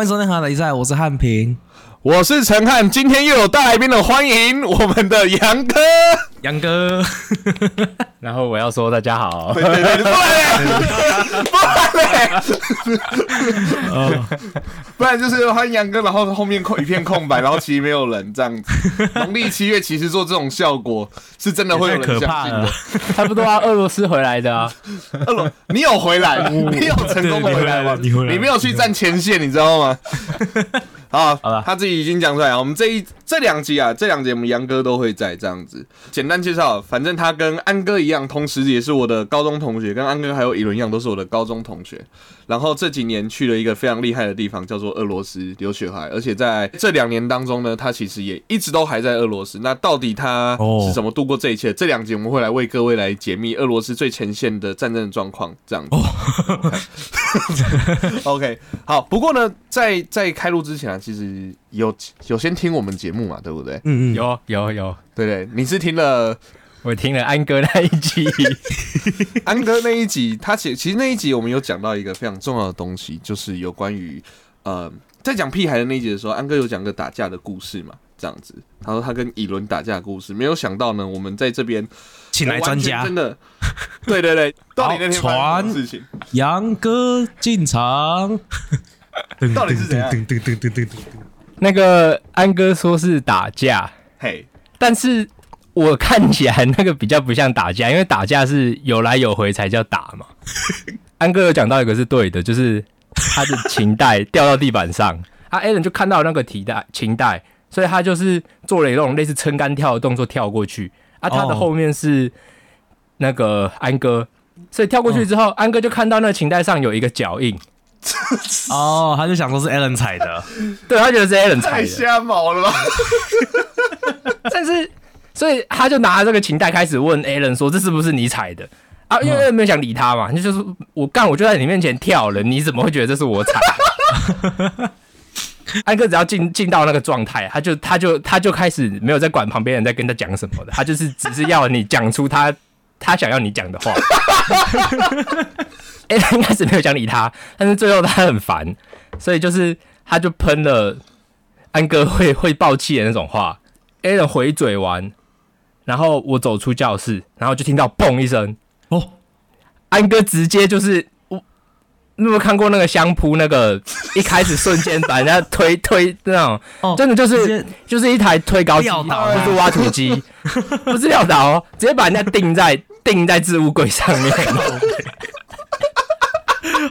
欢迎收听《哈雷赛》，我是汉平，我是陈汉，今天又有大来宾的，欢迎我们的杨哥。杨哥，然后我要说大家好，对对对，不然不然嘞，不然就是欢迎杨哥，然后后面空一片空白，然后其实没有人这样子。农历七月其实做这种效果是真的会有人相信的。差不多啊，俄罗斯回来的啊，俄罗，你有回来，你有成功的回来吗？你回来，你没有去站前线，你知道吗？好，好了，他自己已经讲出来了。我们这一这两集啊，这两集我们杨哥都会在这样子简单介绍。反正他跟安哥一样，同时也是我的高中同学，跟安哥还有一轮一样，都是我的高中同学。然后这几年去了一个非常厉害的地方，叫做俄罗斯留学海。而且在这两年当中呢，他其实也一直都还在俄罗斯。那到底他是怎么度过这一切？这两集我们会来为各位来解密俄罗斯最前线的战争状况，这样子。OK，好。不过呢，在在开录之前啊，其实有有先听我们节目嘛，对不对？嗯嗯，有有有，对对，你是听了，我听了安哥那一集，安哥那一集，他其其实那一集我们有讲到一个非常重要的东西，就是有关于呃，在讲屁孩的那一集的时候，安哥有讲个打架的故事嘛，这样子。他说他跟以伦打架的故事，没有想到呢，我们在这边请来专家，真的，对对对，到底那天发生事情，杨哥进场。到底是怎样？那个安哥说是打架，嘿，但是我看起来那个比较不像打架，因为打架是有来有回才叫打嘛。安哥有讲到一个是对的，就是他的琴带掉到地板上，啊 a l n 就看到那个提带琴带，所以他就是做了一种类似撑杆跳的动作跳过去，啊，他的后面是那个安哥，所以跳过去之后，安哥就看到那个琴带上有一个脚印。哦，他就想说是 Allen 踩的，对他觉得是 Allen 踩的，太瞎毛了吧？但是，所以他就拿这个琴带开始问 Allen 说：“这是不是你踩的？”啊，因为没有想理他嘛，就是我干，我就在你面前跳了，你怎么会觉得这是我踩？安哥只要进进到那个状态，他就他就他就开始没有在管旁边人在跟他讲什么的，他就是只是要你讲出他他想要你讲的话。哎，他一开始没有想理他，但是最后他很烦，所以就是他就喷了安哥会会爆气的那种话。A 人回嘴完，然后我走出教室，然后就听到嘣一声，哦，安哥直接就是我，你有没有看过那个相扑那个 一开始瞬间把人家推推那种，真的就是就是一台推高机，不是挖土机，不是撂倒哦，直接把人家钉在钉在置物柜上面。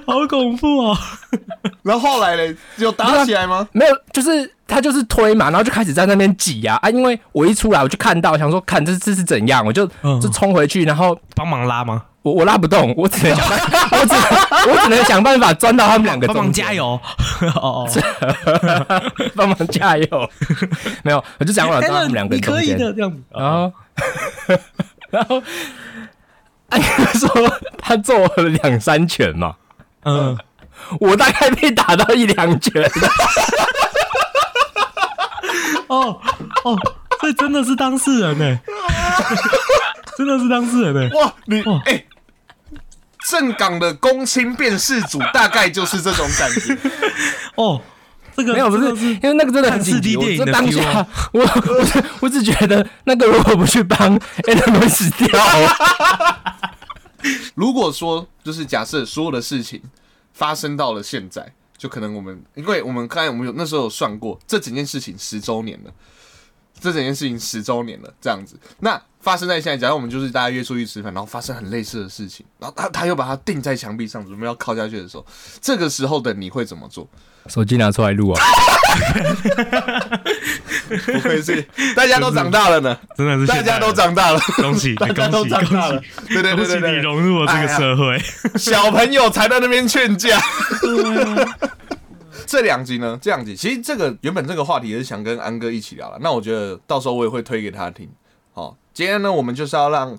好恐怖啊！然后后来嘞，有打起来吗？没有，就是他就是推嘛，然后就开始在那边挤呀啊！因为我一出来我就看到，想说看这这是怎样，我就就冲回去，然后帮忙拉吗？我我拉不动，我只能想，我只我只能想办法钻到他们两个中帮忙加油哦哦，帮忙加油！没有，我就想办法钻他们两个中间，这样子。然后然后安哥说他揍了两三拳嘛。嗯，我大概被打到一两拳。哦哦，这真的是当事人呢，真的是当事人呢。哇，你哎，正港的公卿辨识组大概就是这种感觉。哦，这个没有不是，因为那个真的很紧急。我当下，我我我只觉得那个如果不去帮，哎，他们会死掉。如果说就是假设所有的事情发生到了现在，就可能我们，因为我们刚才我们有那时候有算过，这整件事情十周年了，这整件事情十周年了，这样子，那发生在现在，假如我们就是大家约出去吃饭，然后发生很类似的事情，然后他他又把它钉在墙壁上，准备要靠下去的时候，这个时候的你会怎么做？手机拿出来录啊！不愧是大家都长大了呢，真的是大家都长大了，恭喜，大家都长大了，对对对对对，你融入了这个社会，小朋友才在那边劝架。这两集呢，这两集其实这个原本这个话题也是想跟安哥一起聊了，那我觉得到时候我也会推给他听。好，今天呢，我们就是要让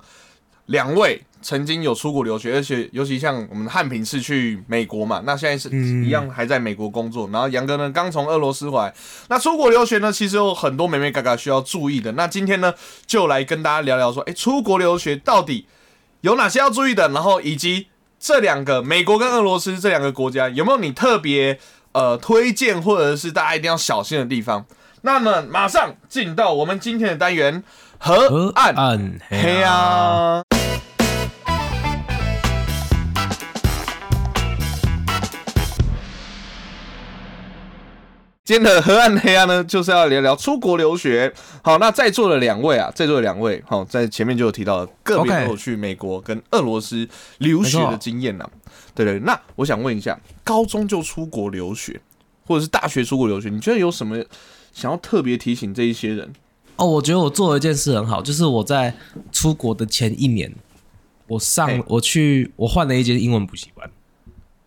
两位。曾经有出国留学，而且尤其像我们汉平是去美国嘛，那现在是一样还在美国工作。然后杨哥呢刚从俄罗斯回来，那出国留学呢其实有很多美美嘎嘎需要注意的。那今天呢就来跟大家聊聊说，哎，出国留学到底有哪些要注意的？然后以及这两个美国跟俄罗斯这两个国家有没有你特别呃推荐或者是大家一定要小心的地方。那么马上进到我们今天的单元河岸暗黑啊。今天的河岸黑暗呢，就是要聊聊出国留学。好，那在座的两位啊，在座的两位，好，在前面就有提到，个别 OK 都有去美国跟俄罗斯留学的经验呐。对对，那我想问一下，高中就出国留学，或者是大学出国留学，你觉得有什么想要特别提醒这一些人？哦，我觉得我做了一件事很好，就是我在出国的前一年，我上我去我换了一间英文补习班，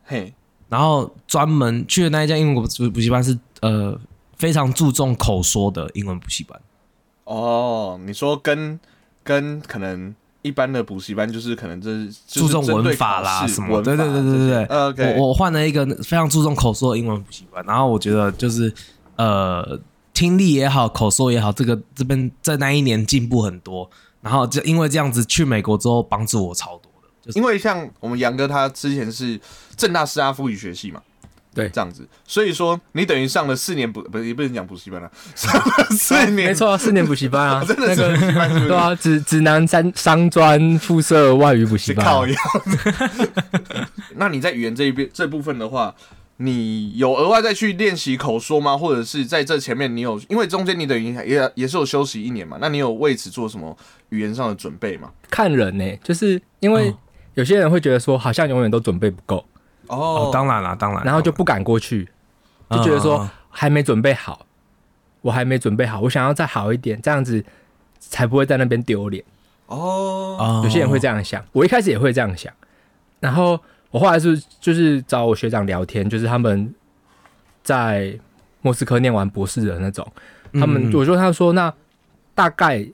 嘿，然后专门去的那一家英文补补习班是呃非常注重口说的英文补习班。哦，你说跟跟可能一般的补习班，就是可能这是注重文法啦什么，对对对对对我我换了一个非常注重口说的英文补习班，然后我觉得就是呃听力也好，口说也好，这个这边在那一年进步很多，然后就因为这样子去美国之后帮助我超多。的，就是因为像我们杨哥他之前是正大师大夫语学系嘛，对这样子，所以说你等于上了四年补，不是也不能讲补习班了，上了四年，没，错，四年补习班啊，真的那个是补习班是不是对啊，指指南三商专附设外语补习班一样。那你在语言这一边这部分的话，你有额外再去练习口说吗？或者是在这前面你有，因为中间你等于也也是有休息一年嘛？那你有为此做什么语言上的准备吗？看人呢、就是因为哦有些人会觉得说，好像永远都准备不够，哦。哦，当然啦，当然，然后就不敢过去，就觉得说嗯还没准备好，我还没准备好，我想要再好一点，这样子才不会在那边丢脸。哦，哦有些人会这样想，我一开始也会这样想，然后我后来是就是找我学长聊天，就是他们在莫斯科念完博士的那种，他们嗯我说他说那大概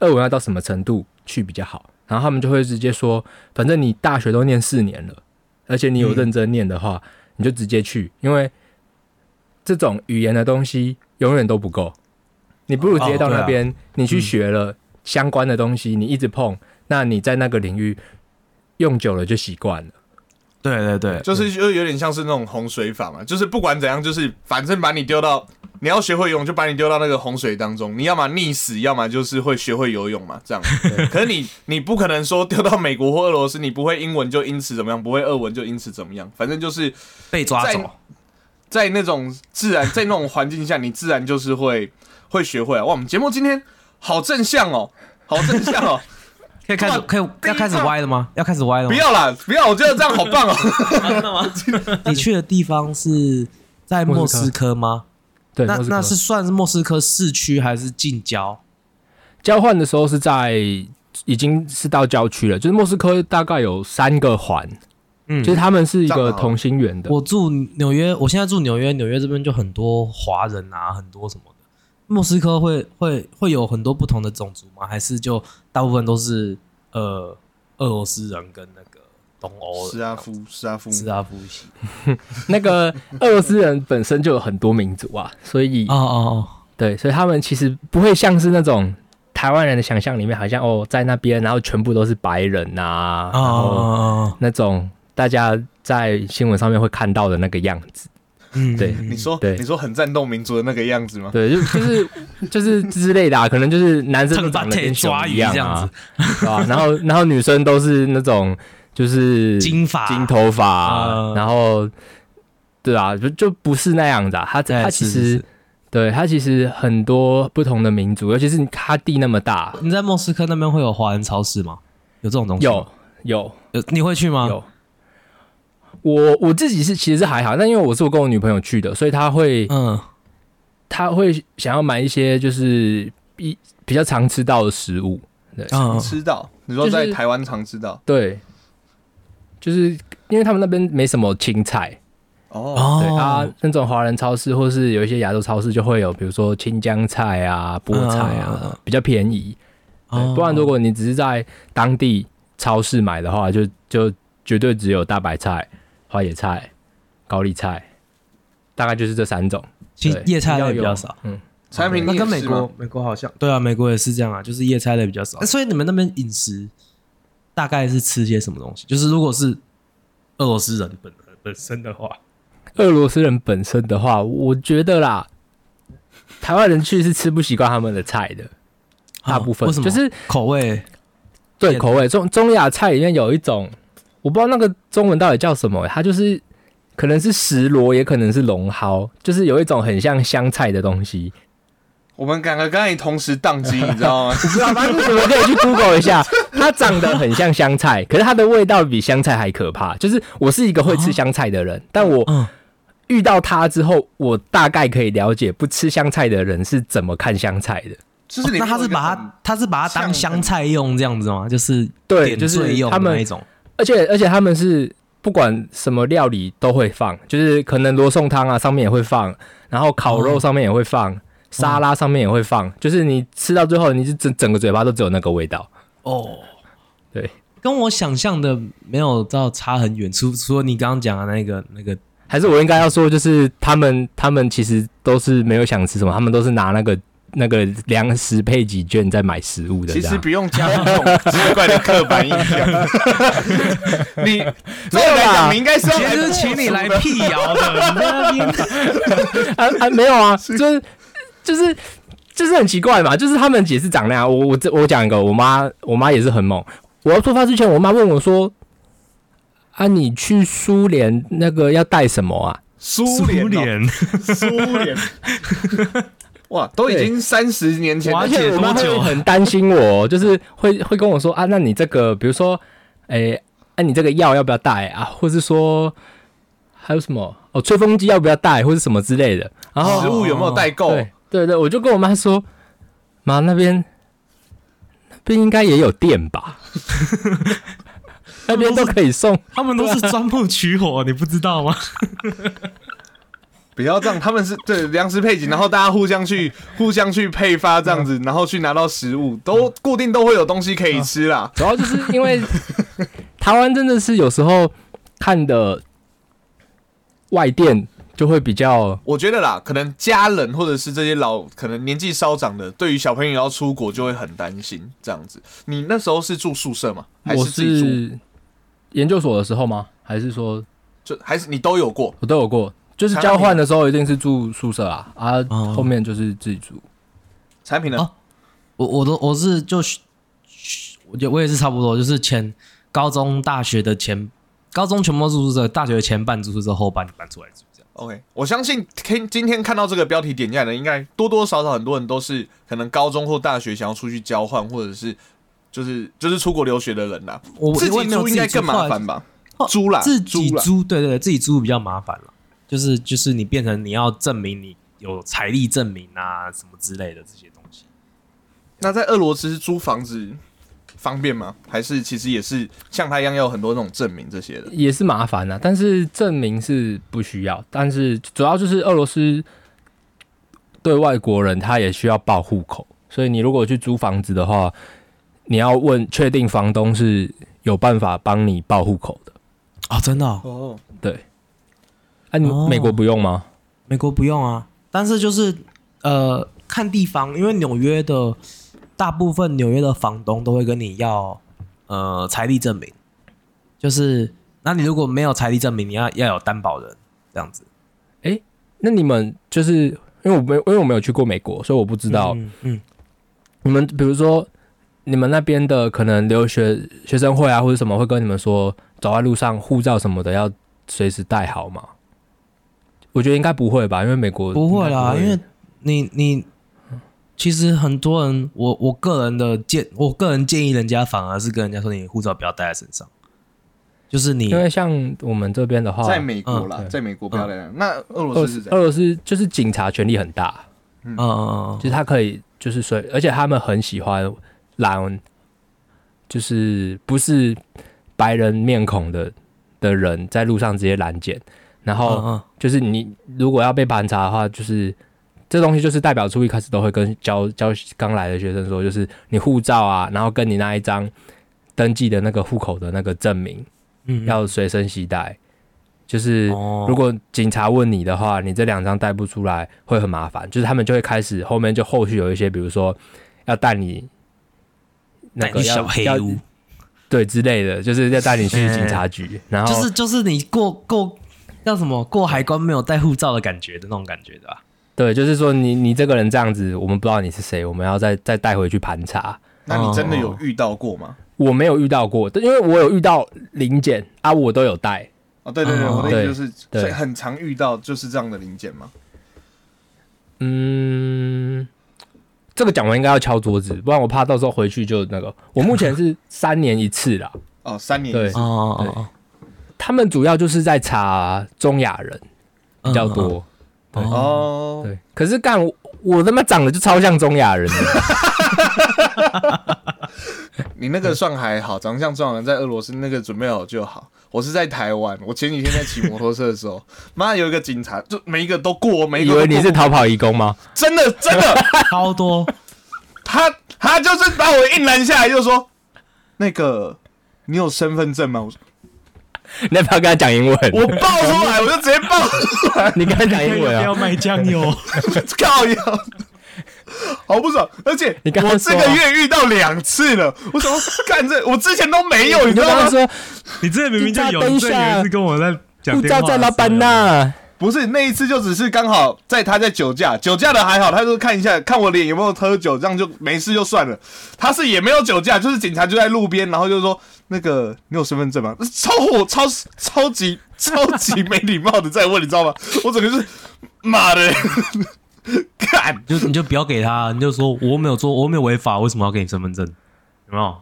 俄文要到什么程度去比较好，然后他们就会直接说，反正你大学都念四年了，而且你有认真念的话，你就直接去，因为这种语言的东西永远都不够，你不如直接到哦啊。那边，你去学了相关的东西，你一直碰，那你在那个领域用久了就习惯了。对对对，就是就有点像是那种洪水法嘛，就是不管怎样，就是反正把你丢到，你要学会游泳，就把你丢到那个洪水当中，你要么溺死，要么就是会学会游泳嘛，这样。可是你你不可能说丢到美国或俄罗斯，你不会英文就因此怎么样，不会俄文就因此怎么样，反正就是被抓走，在那种自然在那种环境下，你自然就是会会学会啊。哇，我们节目今天好正向哦，好正向哦。可以开始可以要开始歪了吗？要开始歪了吗？不要啦，不要，我觉得这样好棒哦。真的吗？你去的地方是在莫斯科吗？对，那那是算是莫斯科市区还是近郊？交换的时候是在已经是到郊区了，就是莫斯科大概有三个环，嗯就是他们是一个同心圆的。我住纽约，我现在住纽约，纽约这边就很多华人啊，很多什么的。莫斯科会会会有很多不同的种族吗？还是就大部分都是呃俄罗斯人跟那个东欧斯拉夫，斯拉夫，斯拉夫系？那个俄罗斯人本身就有很多民族啊，所以哦哦哦对，所以他们其实不会像是那种台湾人的想象里面，好像哦在那边，然后全部都是白人呐、哦然后哦，那种大家在新闻上面会看到的那个样子。嗯，对你说对你说很战斗民族的那个样子吗？对，就就是就是之类的、啊，可能就是男生都长得跟熊抓一样鱼这样啊子，对吧、然后 然后女生都是那种就是金发金头发然后对啊，就就不是那样子啊。他对他其实是是是对他其实很多不同的民族，尤其是他地那么大，你在莫斯科那边会有华人超市吗？有这种东西？有有有，你会去吗？有。我我自己是其实是还好，但因为我是我跟我女朋友去的，所以她会嗯，她会想要买一些就是比比较常吃到的食物，对，常吃到你说在台湾常吃到？对，就是因为他们那边没什么青菜，哦，对啊哦，，那种华人超市或是有一些亚洲超市就会有，比如说青江菜啊、菠菜啊，比较便宜。不然如果你只是在当地超市买的话，就就绝对只有大白菜、花野菜、高丽菜，大概就是这三种。其实叶菜类比较少。嗯，产品那跟美国美国好像，对啊，美国也是这样啊，就是叶菜类比较少。所以你们那边饮食大概是吃些什么东西？就是如果是俄罗斯人本本身的话，俄俄罗斯人本身的话，我觉得啦，台湾人去是吃不习惯他们的菜的，大部分。就是口味，对口味。中中亚菜里面有一种，我不知道那个中文到底叫什么，它就是可能是石螺，也可能是龙蒿，就是有一种很像香菜的东西。我们两个刚才同时宕机，你知道吗？不知道，反正你们可以去 Google 一下，它长得很像香菜，可是它的味道比香菜还可怕。就是我是一个会吃香菜的人，但我遇到它之后，我大概可以了解不吃香菜的人是怎么看香菜的。就是那他是把它，他是把它当香菜用这样子吗？就是对，就是他们那种。而且而且他们是不管什么料理都会放，就是可能罗宋汤啊上面也会放，然后烤肉上面也会放。沙拉上面也会放，就是你吃到最后，你是整整个嘴巴都只有那个味道哦。对，跟我想象的没有到差很远。除除了你刚刚讲的那个那个，还是我应该要说，就是他们他们其实都是没有想吃什么，他们都是拿那个那个粮食配给券在买食物的。其实不用加这种奇怪的刻板印象。你没有啦，你应该是其实请你来辟谣的。啊啊，没有啊，就是。就是就是很奇怪嘛，就是他们也是长那样。我我这我讲一个，我妈我妈也是很猛。我要出发之前，我妈问我说：“啊，你去苏联那个要带什么啊？”苏联，苏联，哇，都已经三十年前，而且我妈会很担心我，就是会会跟我说：“啊，那你这个，比如说，哎，哎，你这个药要不要带啊？或是说还有什么哦，吹风机要不要带，或是什么之类的？然后食物有没有带够？”对对，我就跟我妈说，妈那边那边应该也有电吧，那边都可以送，他们都是钻木取火，你不知道吗？不要这样，他们是对粮食配给，然后大家互相去 互相去配发这样子，然后去拿到食物，都固定都会有东西可以吃啦。主要就是因为 台湾真的是有时候看的外电。就会比较，我觉得啦，可能家人或者是这些老，可能年纪稍长的，对于小朋友要出国就会很担心这样子。你那时候是住宿舍吗？还是自己住？研究所的时候吗？还是说，就还是你都有过？我都有过，就是交换的时候一定是住宿舍啊，啊，后面就是自己住。产品呢？我我都我是就，我觉得我也是差不多，就是前高中、大学的前，高中全部住宿舍，大学的前半住宿舍，后半搬出来住这样。OK，我相信听今天看到这个标题点进来的，应该多多少少很多人都是可能高中或大学想要出去交换，或者是就是就是出国留学的人呐。我自己租应该更麻烦吧？租啦，自己租，对对，自己租比较麻烦了。就是就是你变成你要证明你有财力证明啊什么之类的这些东西。那在俄罗斯租房子？方便吗？还是其实也是像他一样要有很多那种证明这些的，也是麻烦啊。但是证明是不需要，但是主要就是俄罗斯对外国人他也需要报户口，所以你如果去租房子的话，你要问确定房东是有办法帮你报户口的啊，真的哦，对。哎，你美国不用吗？美国不用啊，但是就是呃看地方，因为纽约的。大部分纽约的房东都会跟你要，呃，财力证明，就是，那你如果没有财力证明，你要要有担保人这样子。哎，那你们就是因为我没因为我没有去过美国，所以我不知道。嗯，你们比如说你们那边的可能留学学生会啊或者什么会跟你们说，走在路上护照什么的要随时带好吗？我觉得应该不会吧，因为美国不会啦，因为你你。其实很多人，我我个人的建，我个人建议人家反而是跟人家说，你护照不要带在身上。就是你，因为像我们这边的话，在美国啦，在美国不要带。那俄罗斯是俄罗斯就是警察权力很大，嗯。嗯嗯，就是他可以就是说，而且他们很喜欢拦，就是不是白人面孔的的人在路上直接拦检，然后就是你如果要被盘查的话，就是。这东西就是代表处一开始都会跟教教刚来的学生说，就是你护照啊，然后跟你那一张登记的那个户口的那个证明，嗯，要随身携带。就是如果警察问你的话，你这两张带不出来会很麻烦。就是他们就会开始后面就后续有一些，比如说要带你那个小黑屋，对之类的，就是要带你去警察局。然后就是就是你过过叫什么过海关没有带护照的感觉的那种感觉的吧？对，就是说你你这个人这样子，我们不知道你是谁，我们要再再带回去盘查。那你真的有遇到过吗？我没有遇到过，因为我有遇到零件啊，我都有带。哦，对对对，我的意思就是，所以很常遇到就是这样的零件吗？嗯，这个讲完应该要敲桌子，不然我怕到时候回去就那个。我目前是三年一次啦。哦，三年一次哦哦哦，他们主要就是在查中亚人比较多。哦，对，可是干我我他妈长得就超像中亚人。你那个算还好，长得像中亚人，在俄罗斯那个准备好就好。我是在台湾，我前几天在骑摩托车的时候，妈有一个警察，就每一个都过，每一个以为你是逃跑义工吗？真的真的 超多，他他就是把我硬拦下来，就说那个你有身份证吗？我说 你要不要跟他讲英文？我爆出来，我就直接爆出来。你跟他讲英文啊？不要卖酱油，靠油。好不爽，而且我这个月遇到两次了。我怎么干这？我之前都没有，你知道吗？说你之前明明就有，这也是跟我在讲电话。在老板那，不是那一次，就只是刚好在他在酒驾，酒驾的还好，他就看一下看我脸有没有喝酒，这样就没事就算了。他是也没有酒驾，就是警察就在路边，然后就说那个你有身份证吗？超火，超超级超级没礼貌的在问，你知道吗？我整个是妈的。看，就你就不要给他，你就说我没有做，我没有违法，为什么要给你身份证？有没有？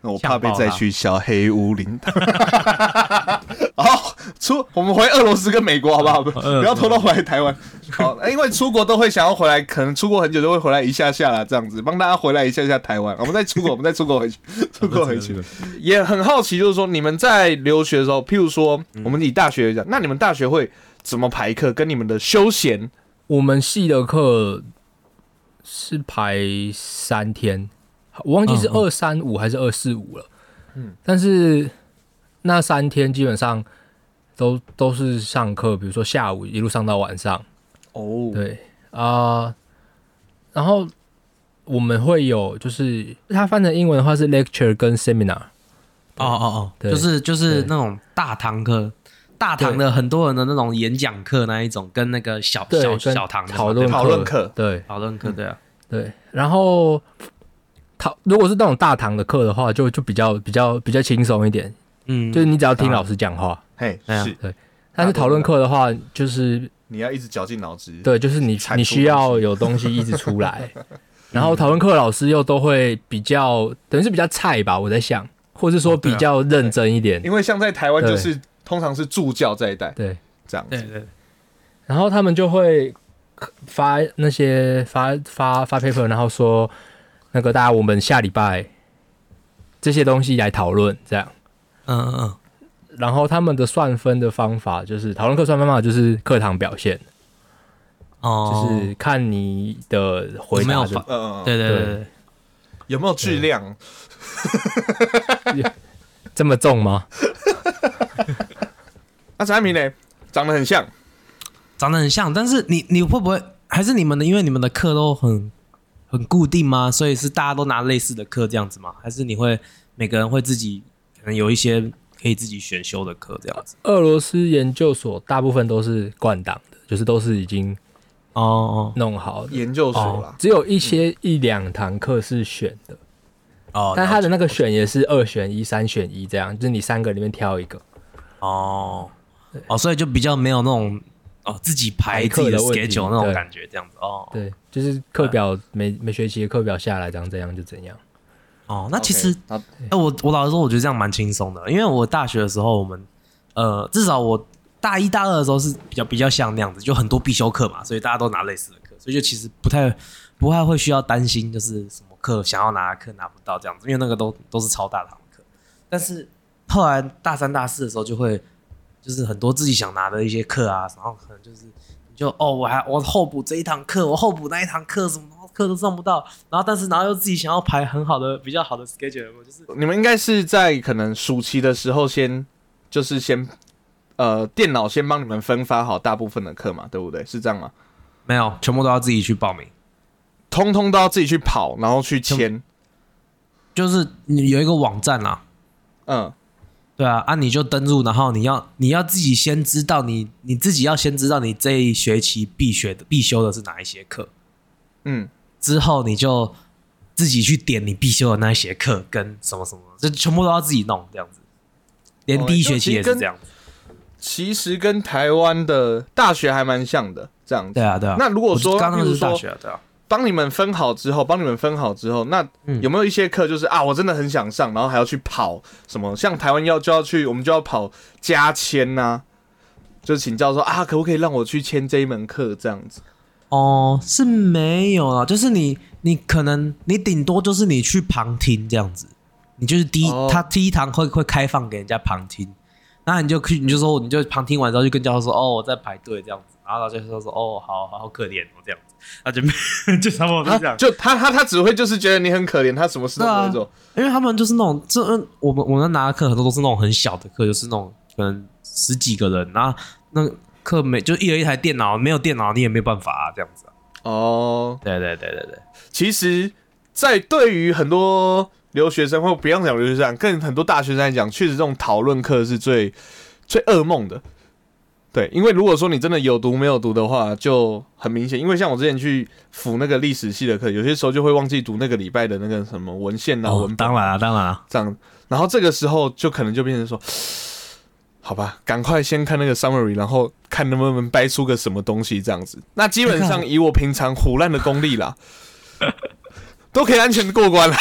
那我怕被再去小黑屋领导。好，出我们回俄罗斯跟美国好不好？不要偷偷回来台湾。好，因为出国都会想要回来，可能出国很久都会回来一下下啦，这样子帮大家回来一下下台湾。我们再出国，我们再出国回去，出国回去。也很好奇，就是说你们在留学的时候，譬如说我们以大学讲，那你们大学会怎么排课？跟你们的休闲？我们系的课是排三天，我忘记是二三五还是二四五了。嗯，但是那三天基本上都都是上课，比如说下午一路上到晚上。哦，对啊，然后我们会有，就是它翻成英文的话是 lecture 跟 seminar。哦哦哦，就是就是那种大堂课。大堂的很多人的那种演讲课那一种，跟那个小小小堂讨论讨论课，对讨论课，对啊，对。然后讨如果是那种大堂的课的话，就就比较比较比较轻松一点，嗯，就是你只要听老师讲话，嘿，是，对。但是讨论课的话，就是你要一直绞尽脑汁，对，就是你你需要有东西一直出来。然后讨论课老师又都会比较，等于是比较菜吧，我在想，或者说比较认真一点，因为像在台湾就是。通常是助教在带，对，这样子。对对。然后他们就会发那些发发发 paper，然后说那个大家我们下礼拜这些东西来讨论，这样。嗯嗯嗯。然后他们的算分的方法就是讨论课算分方法就是课堂表现，哦，就是看你的回答，嗯嗯，对对对，有没有质量？这么重吗？那产品呢？长得很像，长得很像，但是你你会不会还是你们的？因为你们的课都很很固定吗？所以是大家都拿类似的课这样子吗？还是你会每个人会自己可能有一些可以自己选修的课这样子？俄罗斯研究所大部分都是灌档的，就是都是已经哦弄好研究所了，只有一些一两堂课是选的哦，但他的那个选也是二选一、三选一这样，就是你三个里面挑一个哦。哦，所以就比较没有那种哦自己排自己的 schedule 那种感觉，这样子哦。对，就是课表每每学期的课表下来，这样怎样就怎样。哦，那其实哎，我我老实说，我觉得这样蛮轻松的，因为我大学的时候，我们呃至少我大一大二的时候是比较比较像那样子，就很多必修课嘛，所以大家都拿类似的课，所以就其实不太不太会需要担心，就是什么课想要拿课拿不到这样子，因为那个都都是超大堂课。但是后来大三大四的时候就会。就是很多自己想拿的一些课啊，然后可能就是你就哦，我还我候补这一堂课，我候补那一堂课，什么课都上不到，然后但是然后又自己想要排很好的比较好的 schedule，就是你们应该是在可能暑期的时候先就是先呃电脑先帮你们分发好大部分的课嘛，对不对？是这样吗？没有，全部都要自己去报名，通通都要自己去跑，然后去签，就是你有一个网站啊，嗯。对啊，啊，你就登录，然后你要你要自己先知道你你自己要先知道你这一学期必学的必修的是哪一些课，嗯，之后你就自己去点你必修的那一些课跟什么什么，这全部都要自己弄这样子，连第一学期也是这样。其实跟台湾的大学还蛮像的，这样子。对啊，对啊。那如果说，刚刚是大学，对啊。帮你们分好之后，帮你们分好之后，那有没有一些课就是啊，我真的很想上，然后还要去跑什么？像台湾要就要去，我们就要跑加签呐，就是请教说啊，可不可以让我去签这一门课这样子？哦，是没有啊，就是你你可能你顶多就是你去旁听这样子，你就是第一他第一堂会会开放给人家旁听，那你就可以你就说你就旁听完之后就跟教授说哦我在排队这样子，然后教授说哦好好好可怜哦这样子。他就没 就差不多这样，就他他他只会就是觉得你很可怜，他什么事都不会做，因为他们就是那种这我们我们拿的课很多都是那种很小的课，就是那种可能十几个人，然后那课没就一人一台电脑，没有电脑你也没办法啊，这样子哦，对对对对对，其实，在对于很多留学生或不要讲留学生，跟很多大学生来讲，确实这种讨论课是最最噩梦的。对，因为如果说你真的有读没有读的话，就很明显。因为像我之前去辅那个历史系的课，有些时候就会忘记读那个礼拜的那个什么文献啊、文。当然啊，当然啊，这样。然后这个时候就可能就变成说，好吧，赶快先看那个 summary，然后看能不能掰出个什么东西这样子。那基本上以我平常胡乱的功力啦，都可以安全的过关了。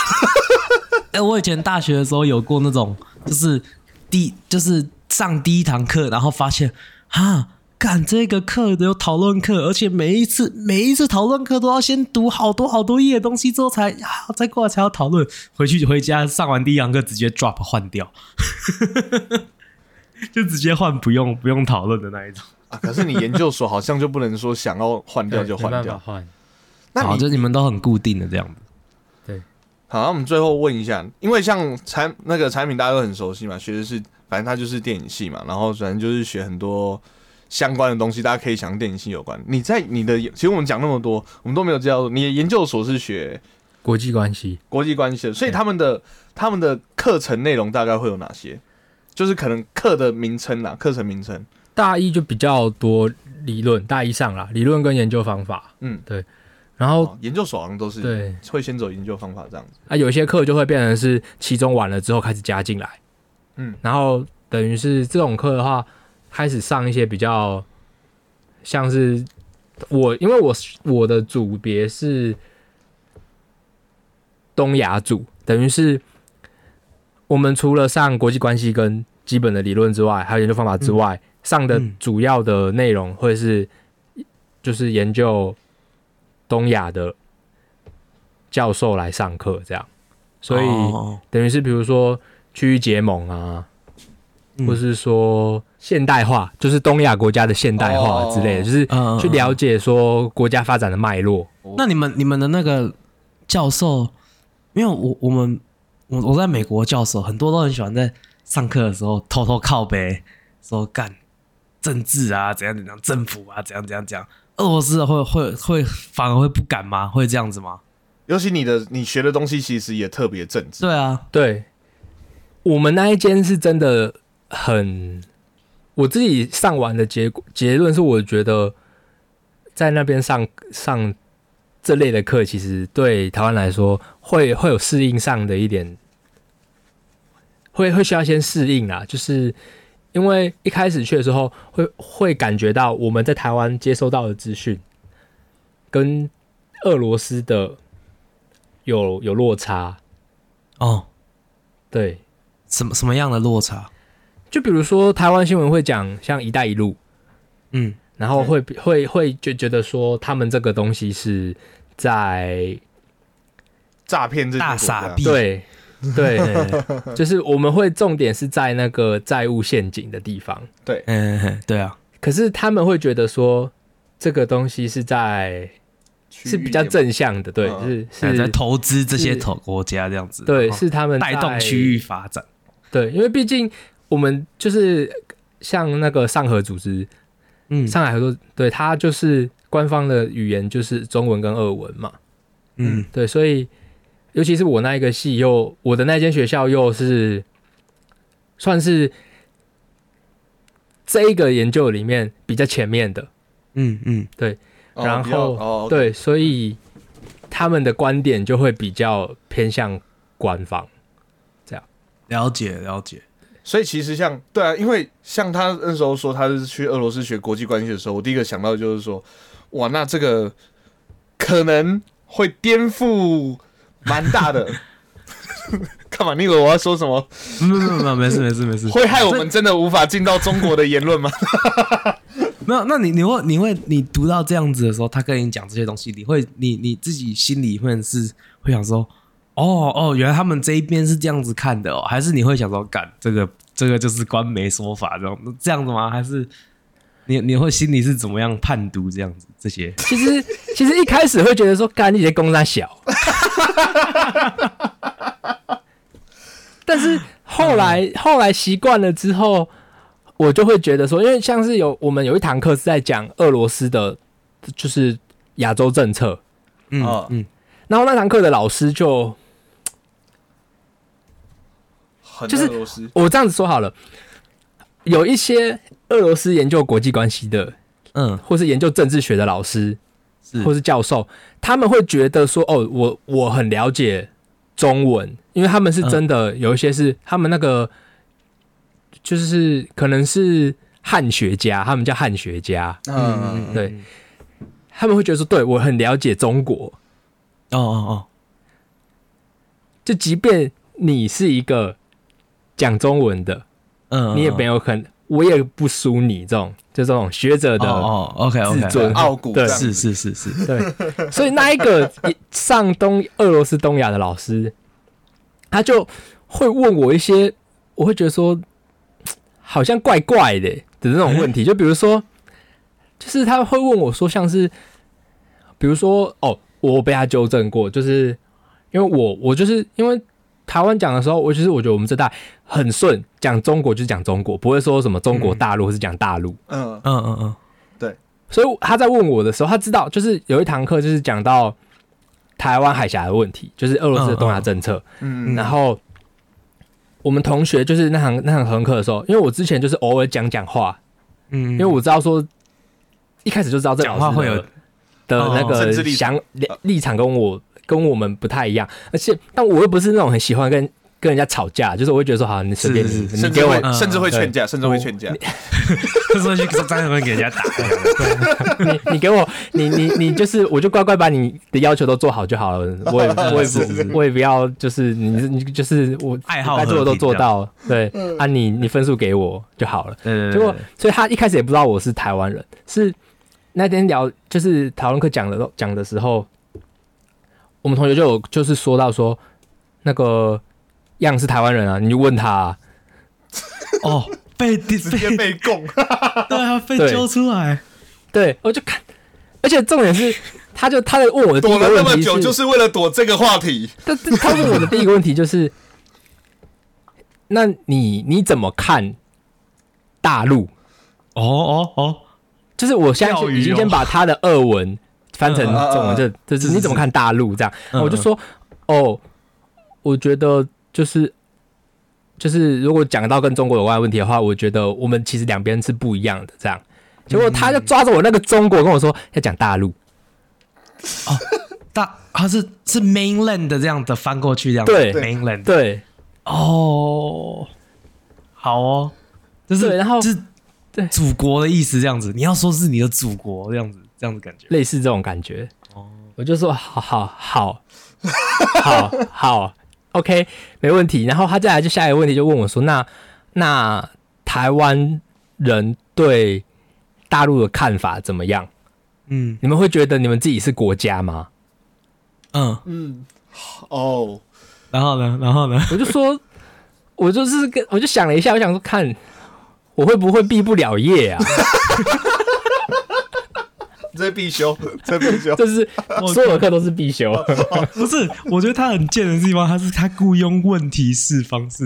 哎，我以前大学的时候有过那种，就是第就是上第一堂课，然后发现。哈，干这个课有讨论课，而且每一次每一次讨论课都要先读好多好多页东西之后才再过来才要讨论。回去回家上完第一堂课直接 drop 换掉，就直接换不用不用讨论的那一种啊。可是你研究所好像就不能说想要换掉就换掉，换。那你就你们都很固定的这样子。对，好，那我们最后问一下，因为像产那个产品大家都很熟悉嘛，学的是。反正他就是电影系嘛，然后反正就是学很多相关的东西，大家可以想电影系有关。你在你的，其实我们讲那么多，我们都没有知道。你的研究所是学国际关系，国际关系的，所以他们的他们的课程内容大概会有哪些？就是可能课的名称啦，课程名称。大一就比较多理论，大一上啦，理论跟研究方法。嗯，对。然后研究所好像都是对，会先走研究方法这样子。啊，有些课就会变成是期中完了之后开始加进来。嗯，然后等于是这种课的话，开始上一些比较像是我，因为我我的组别是东亚组，等于是我们除了上国际关系跟基本的理论之外，还有研究方法之外，上的主要的内容会是就是研究东亚的教授来上课这样，所以等于是比如说。区域结盟啊，或是说现代化，就是东亚国家的现代化之类的，就是去了解说国家发展的脉络。那你们你们的那个教授，因为我我们我我在美国教授，很多都很喜欢在上课的时候偷偷靠背，说干政治啊，怎样怎样，政府啊，怎样怎样讲。俄罗斯会会会反而会不敢吗？会这样子吗？尤其你的你学的东西其实也特别政治。对啊，对。我们那一间是真的很，我自己上完的结果结论是，我觉得在那边上上这类的课，其实对台湾来说会会有适应上的一点，会会需要先适应啊，就是因为一开始去的时候，会会感觉到我们在台湾接收到的资讯跟俄罗斯的有有落差。哦，对。什么什么样的落差？就比如说台湾新闻会讲像“一带一路”，嗯，然后会会会就觉得说他们这个东西是在诈骗这大傻逼，对对，就是我们会重点是在那个债务陷阱的地方，对，嗯，对啊。可是他们会觉得说这个东西是在是比较正向的，对，是是在投资这些投国家这样子，对，是他们带动区域发展。对，因为毕竟我们就是像那个上合组织，嗯，上海合作，对，它就是官方的语言就是中文跟俄文嘛，嗯，对，所以尤其是我那一个系又我的那间学校又是算是这一个研究里面比较前面的。嗯嗯，对。哦然后、哦，对，所以他们的观点就会比较偏向官方。了解了解。所以其实像对啊，因为像他那时候说他是去俄罗斯学国际关系的时候，我第一个想到就是说，哇，那这个可能会颠覆蛮大的。干嘛？你以为我要说什么？没有没有没有，没事没事没事。会害我们真的无法进到中国的言论吗？没有，那你你会你会你读到这样子的时候，他跟你讲这些东西，你会你你自己心里会是会想说，哦哦，原来他们这一边是这样子看的哦，还是你会想说，干这个这个就是官媒说法这种这样子吗？还是你你会心里是怎么样判读这样子这些？其实其实一开始会觉得说干那些公山小，但是后来后来习惯了之后，我就会觉得说，因为像是有我们有一堂课是在讲俄罗斯的，就是亚洲政策，嗯哦嗯然后那堂课的老师就很就是俄罗斯，我这样子说好了，有一些俄罗斯研究国际关系的，嗯，或是研究政治学的老师，是。或是教授，他们会觉得说，哦，我我很了解中文，因为他们是真的有一些是他们那个，就是可能是汉学家，他们叫汉学家，嗯，对，他们会觉得说，对我很了解中国，哦哦哦。就即便你是一个讲中文的，哦，嗯，你也没有很，我也不输你这种，就这种学者的哦哦，OK OK，自尊傲骨对。是是是是，对，所以那一个上东俄罗斯东亚的老师，他就会问我一些，我会觉得说好像怪怪的的那种问题，就比如说，就是他会问我说，像是比如说哦，我被他纠正过，就是因为我我就是因为台湾讲的时候，我其实我觉得我们这代很顺，讲中国就是讲中国，不会说什么中国大陆或是讲大陆。嗯嗯嗯。嗯，对。所以他在问我的时候，他知道就是有一堂课就是讲到台湾海峡的问题，就是俄罗斯的东亚政策。嗯。然后我们同学就是那堂那堂合课的时候，因为我之前就是偶尔讲讲话，嗯，因为我知道说一开始就知道这讲话会有的的那个想立立场跟我跟我们不太一样，而且但我又不是那种很喜欢跟跟人家吵架，就是我会觉得说好，你随便你，是是是你给我甚至会嗯甚至会劝架，甚至会劝架。这时候去在那边给人家打，你你给我，你你你就是，我就乖乖把你的要求都做好就好了。我也 我也不我也不要，就是你你就是我爱好该做的都做到，对啊你，你分数给我就好了。对对结果，所以他一开始也不知道我是台湾人，是那天聊就是讨论课讲的讲的时候，我们同学就有就是说到说那个样是台湾人啊，你就问他、啊，哦，被 直接被被供，对啊，被揪出来，对我就看，而且重点是，他就他在问我的第躲一个问题了那么久，就是为了躲这个话题。他他问我的第一个问题就是，那你你怎么看大陆？哦哦哦，就是我现在已经先把他的二文翻成中文，就就是是你怎么看大陆这样？嗯我就说哦，我觉得就是就是如果讲到跟中国有关的问题的话，我觉得我们其实两边是不一样的这样。结果他就抓着我那个中国跟我说要讲大陆，哦大他是是 mainland 的这样的翻过去这样子，对 mainland，对。哦，好哦，就是对然后是对。祖国的意思这样子，你要说是你的祖国这样子，这样子感觉，类似这种感觉。哦，我就说好好好 好好，OK，没问题。然后他再来就下一个问题就问我说，那那台湾人对大陆的看法怎么样？嗯你们会觉得你们自己是国家吗？嗯，嗯，哦，然后呢，然后呢，我就说，我就是跟我就想了一下，我想说看我会不会毕不了业啊？这必修，这必修。就是所有的课都是必修。不是，我觉得他很贱的地方，他是他雇佣问题式方式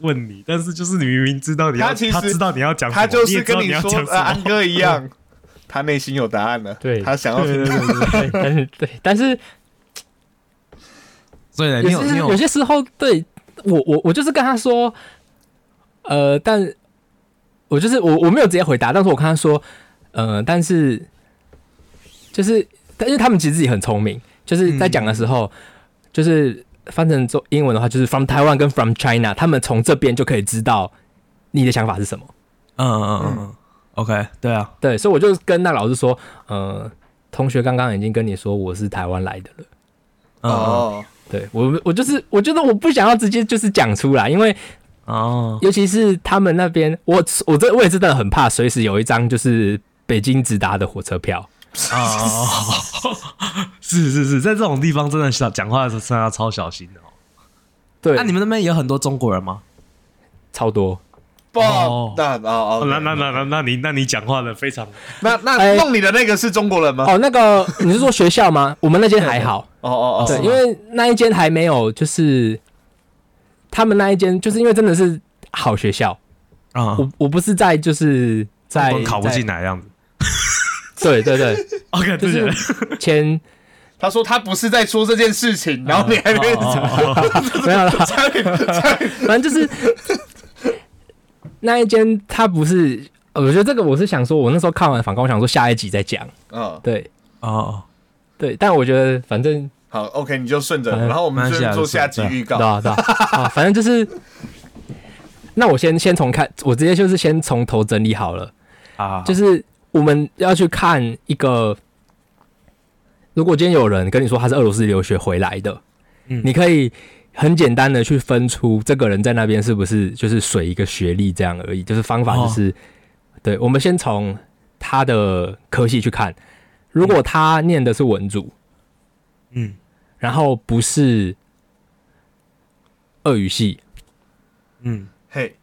问你，但是就是你明明知道你要，他其实知道你要讲什么，他就是跟说你要讲，什呃，安么，哥一样，他内心有答案了。对他想要对对对对，对，但是对，但是所以呢，有些你有你有有些时候，对我我我就是跟他说，呃，但我就是我我没有直接回答，但是我跟他说，呃，但是就是，但是他们其实自己很聪明，就是在讲的时候，就是翻成中英文的话，就是 from Taiwan 跟 from China，他们从这边就可以知道你的想法是什么。嗯嗯嗯嗯，OK，对啊，对，所以我就跟那老师说，呃，同学刚刚已经跟你说我是台湾来的了。哦，对我，我就是我觉得我不想要直接就是讲出来，因为哦，尤其是他们那边，我我这我也真的很怕，随时有一张就是北京直达的火车票。哦，是是是，在这种地方真的小讲话的时候真的要超小心的哦。对，那你们那边也有很多中国人吗？超多。不哦，那哦哦，那那那那那你那你讲话的非常那那哎弄你的那个是中国人吗？哦，那个你是说学校吗？我们那间还好，哦哦哦，对，因为那一间还没有，就是他们那一间，就是因为真的是好学校。啊，我我不是在就是在考不进来的样子。对对对，OK，就对是前他说他不是在说这件事情，然后你还没没有 反正就是那一间，他不是，呃我觉得这个我是想说，我那时候看完反光，我想说下一集再讲，嗯，对。哦，对，但我觉得反正好，OK，你就顺着，嗯然后我们就做下集预告。对啊，反正就是，那我先先从看，我直接就是先从头整理好了，啊，就是我们要去看一个，如果今天有人跟你说他是俄罗斯留学回来的，嗯。你可以很简单的去分出这个人在那边是不是就是水一个学历这样而已，就是方法就是，对，我们先从他的科系去看，如果他念的是文组，嗯。然后不是俄语系，嗯，嘿，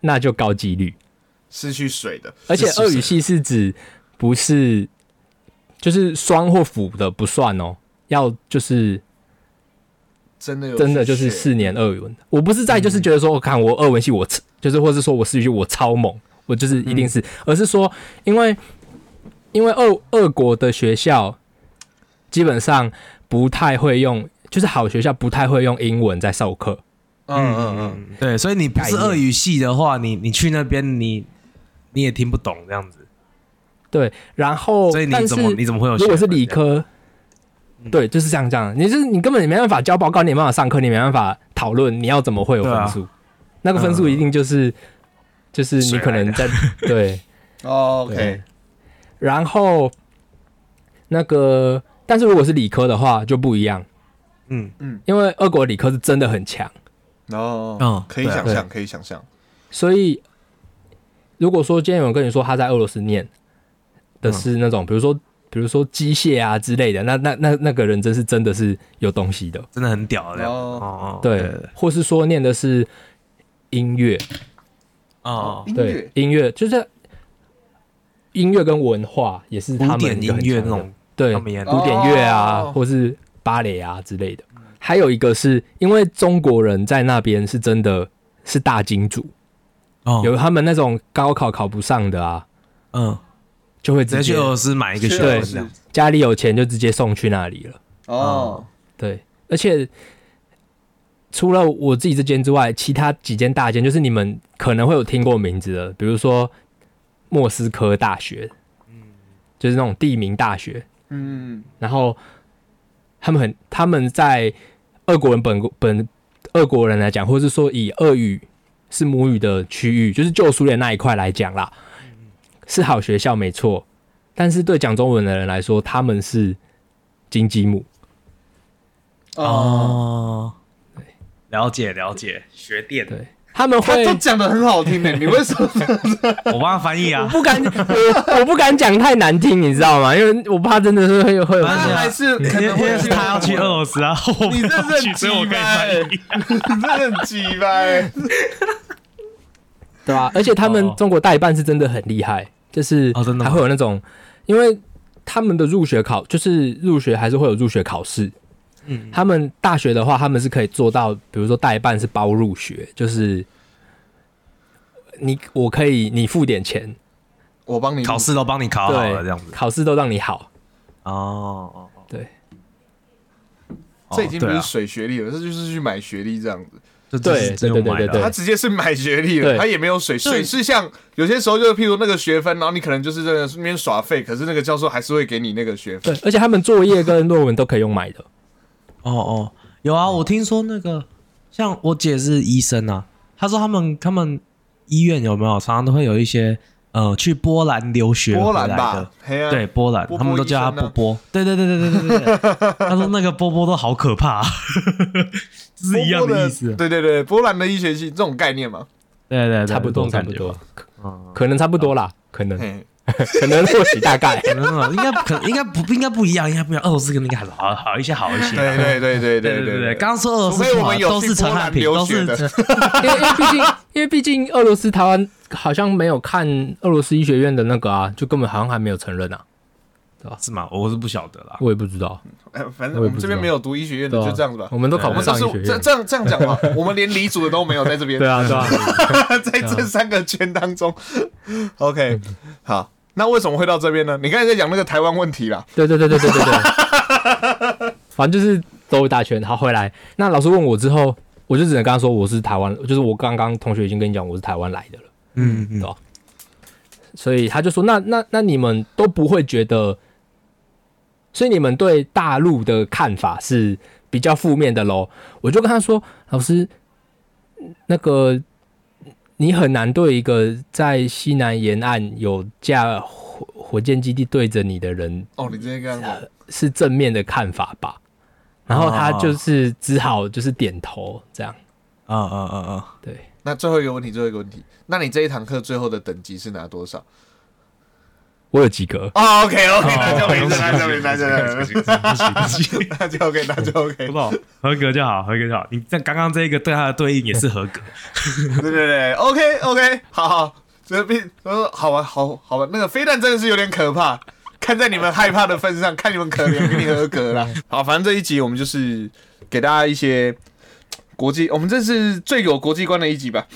那就高几率。失去水的，而且是俄语系是指不是就是双或辅的不算哦，要就是真的有真的就是四年俄文。我不是在就是觉得说，我看我俄文系我超就是或是说我四语系我超猛，我就是一定是，而是说因为因为俄俄国的学校基本上不太会用，就是好学校不太会用英文在授课。嗯嗯嗯，对，所以你不是概念。俄语系的话，你你去那边你你也听不懂这样子，对，然后所以你但是怎么你怎么会有？如果是理科，对，就是这样这样。你就是你根本你没办法交报告，你也没办法上课，你没办法讨论，你要怎么会有分数？那个分数一定就是、就是你可能在 对，OK，，然后那个，但是如果是理科的话就不一样，嗯。嗯。因为俄国理科是真的很强，哦，嗯可以想象，可以想象，所以如果说今天有人跟你说他在俄罗斯念的是那种，比如说比如说机械啊之类的，那那那那个人真是真的是有东西的。真的很屌这样。哦。哦哦，对，或是说念的是音乐，哦，音对乐，音乐就是音乐跟文化也是他们的音乐那种，对古典乐啊，哦。或是芭蕾啊之类的。还有一个是因为中国人在那边是真的是大金主，哦。有他们那种高考考不上的啊，嗯，就会直接去俄罗斯买一个学对分这样。家里有钱就直接送去那里了。哦，对，而且除了我自己这间之外，其他几间大间，就是你们可能会有听过名字的，比如说莫斯科大学，嗯就是那种地名大学，嗯，然后他们很他们在俄国人本国本俄国人来讲，或者是说以俄语是母语的区域，就是旧苏联那一块来讲啦，是好学校没错，但是对讲中文的人来说，他们是金鸡母。哦，哦，了解了解，学电，对，他们他会都讲的很好听呢，你为什么？我帮他翻译啊。不敢，我 我不敢讲太难听，你知道吗？因为我怕真的是会有会有还是可能会是他要去俄罗斯啊，我你不要去，真的很所以我可以翻译。你真的很鸡掰。对吧、而且他们哦中国代办是真的很厉害，就是哦真的还会有那种，因为他们的入学考就是入学还是会有入学考试。嗯，他们大学的话，他们是可以做到，比如说代办是包入学，就是你我可以你付点钱，我帮你考试都帮你考好了，对，这样子。考试都让你好。哦哦，对，这已经不是水学历了，这就是去买学历这样子。就对对对对对，他直接是买学历了，他也没有水水是像有些时候就是譬如那个学分，然后你可能就是在那边耍废，可是那个教授还是会给你那个学分。对，而且他们作业跟论文都可以用买的。哦哦，有啊，我听说那个像我姐是医生啊，她说他们他们医院有没有常常都会有一些。呃，去波兰留学波兰吧，对波兰，他们都叫他波波。对对对对对对对，他说那个波波都好可怕，是一样的意思。对对对，波兰的医学系这种概念嘛，对对，差不多差不多，可能差不多啦，可能。可能或许大概，可能应该可应该不应该不一样，应该不一样。俄罗斯跟那个还是好好一些，好一些。对对对对对对对。刚刚说俄罗斯嘛，都是陈汉平，都是。因为 因为毕竟因为毕竟俄罗斯台湾好像没有看俄罗斯医学院的那个啊，就根本好像还没有承认啊，对吧？是吗？我是不晓得啦，我也不知道。哎，反正我们这边没有读医学院的，就这样子吧。我们都考不上医学院。这这样这样讲话，我们连离组的都没有在这边。对啊，对啊，在这三个圈当中，OK，好。那为什么会到这边呢？你刚才在讲那个台湾问题啦。对对对对对对对。反正就是兜一大圈，好回来。那老师问我之后，我就只能跟他说我是台湾，就是我刚刚同学已经跟你讲我是台湾来的了。嗯嗯。对吧？所以他就说，那那那你们都不会觉得，所以你们对大陆的看法是比较负面的喽？我就跟他说，老师，那个。你很难对一个在西南沿岸有架火火箭基地对着你的人哦，你直接跟他是正面的看法吧？然后他就是只好就是点头这样。啊啊啊啊！对。那最后一个问题，最后一个问题，那你这一堂课最后的等级是拿多少？我有及格哦，OK OK，那就没事，那就没事，那就不行，那就 OK，那就 OK，不好，合格就好，合格就好。你在刚刚这一个对他的对应也是合格，对对对，OK OK，好好，这边说，好吧，好好吧，那个飞弹真的是有点可怕，看在你们害怕的份上，看你们可怜，给你合格了。好，反正这一集我们就是给大家一些。国际，我们这是最有国际观的一集吧？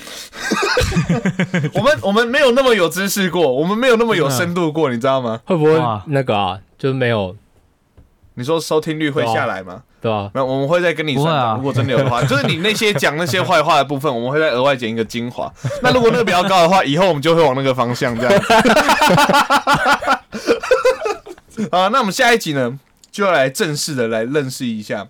我们我们没有那么有知识过，我们没有那么有深度过，你知道吗？会不会那个啊？就是没有？你说收听率会下来吗？对啊，那我们会再跟你算。如果真的有的话，就是你那些讲那些坏话的部分，我们会再额外剪一个精华。那如果那个比较高的话，以后我们就会往那个方向这样。啊，那我们下一集呢，就要来正式的来认识一下。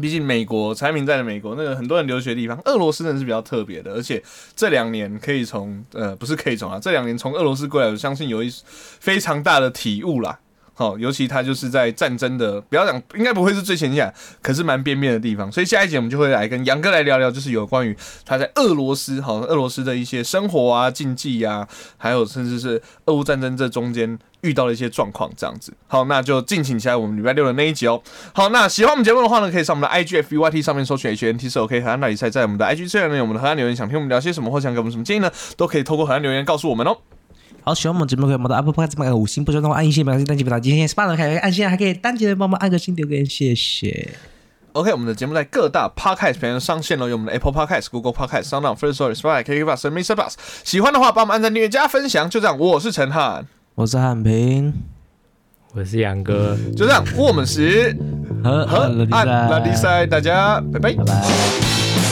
毕竟美国产品在的美国，那个很多人留学的地方，俄罗斯人是比较特别的，而且这两年可以从呃不是可以从啊，这两年从俄罗斯过来，我相信有一非常大的体悟啦。好，尤其他就是在战争的，不要讲，应该不会是最前线，可是蛮边边的地方。所以下一集我们就会来跟杨哥来聊聊，就是有关于他在俄罗斯，好，俄罗斯的一些生活啊、禁忌啊，还有甚至是俄乌战争这中间遇到了一些状况，这样子。好，那就敬请期待我们礼拜六的那一集哦。好，那喜欢我们节目的话呢，可以上我们的 IGFYT 上面搜寻 HNT 是 OK，河岸大比赛在我们的 IG 虽然呢，有我们的河岸留言想听我们聊些什么，或想给我们什么建议呢，都可以透过河岸留言告诉我们哦。好，喜欢我们节目可以帮我们的 Apple Podcast 买个五星，不喜欢的话按一星，不要单击不打今天 SPA 还可以按星，还可以单击的帮忙按个星留个言，谢谢。OK，我们的节目在各大 Podcast 平台上线了，有我们的 Apple Podcast、Google Podcast、Sound、First Story、Spotify、KK Bus、Mr. Bus。喜欢的话，帮我们按赞、订阅、加分享，就这样。我是陈汉，我是汉平，我是杨哥，就这样。我们是和和按拉迪赛，大家拜拜。拜拜。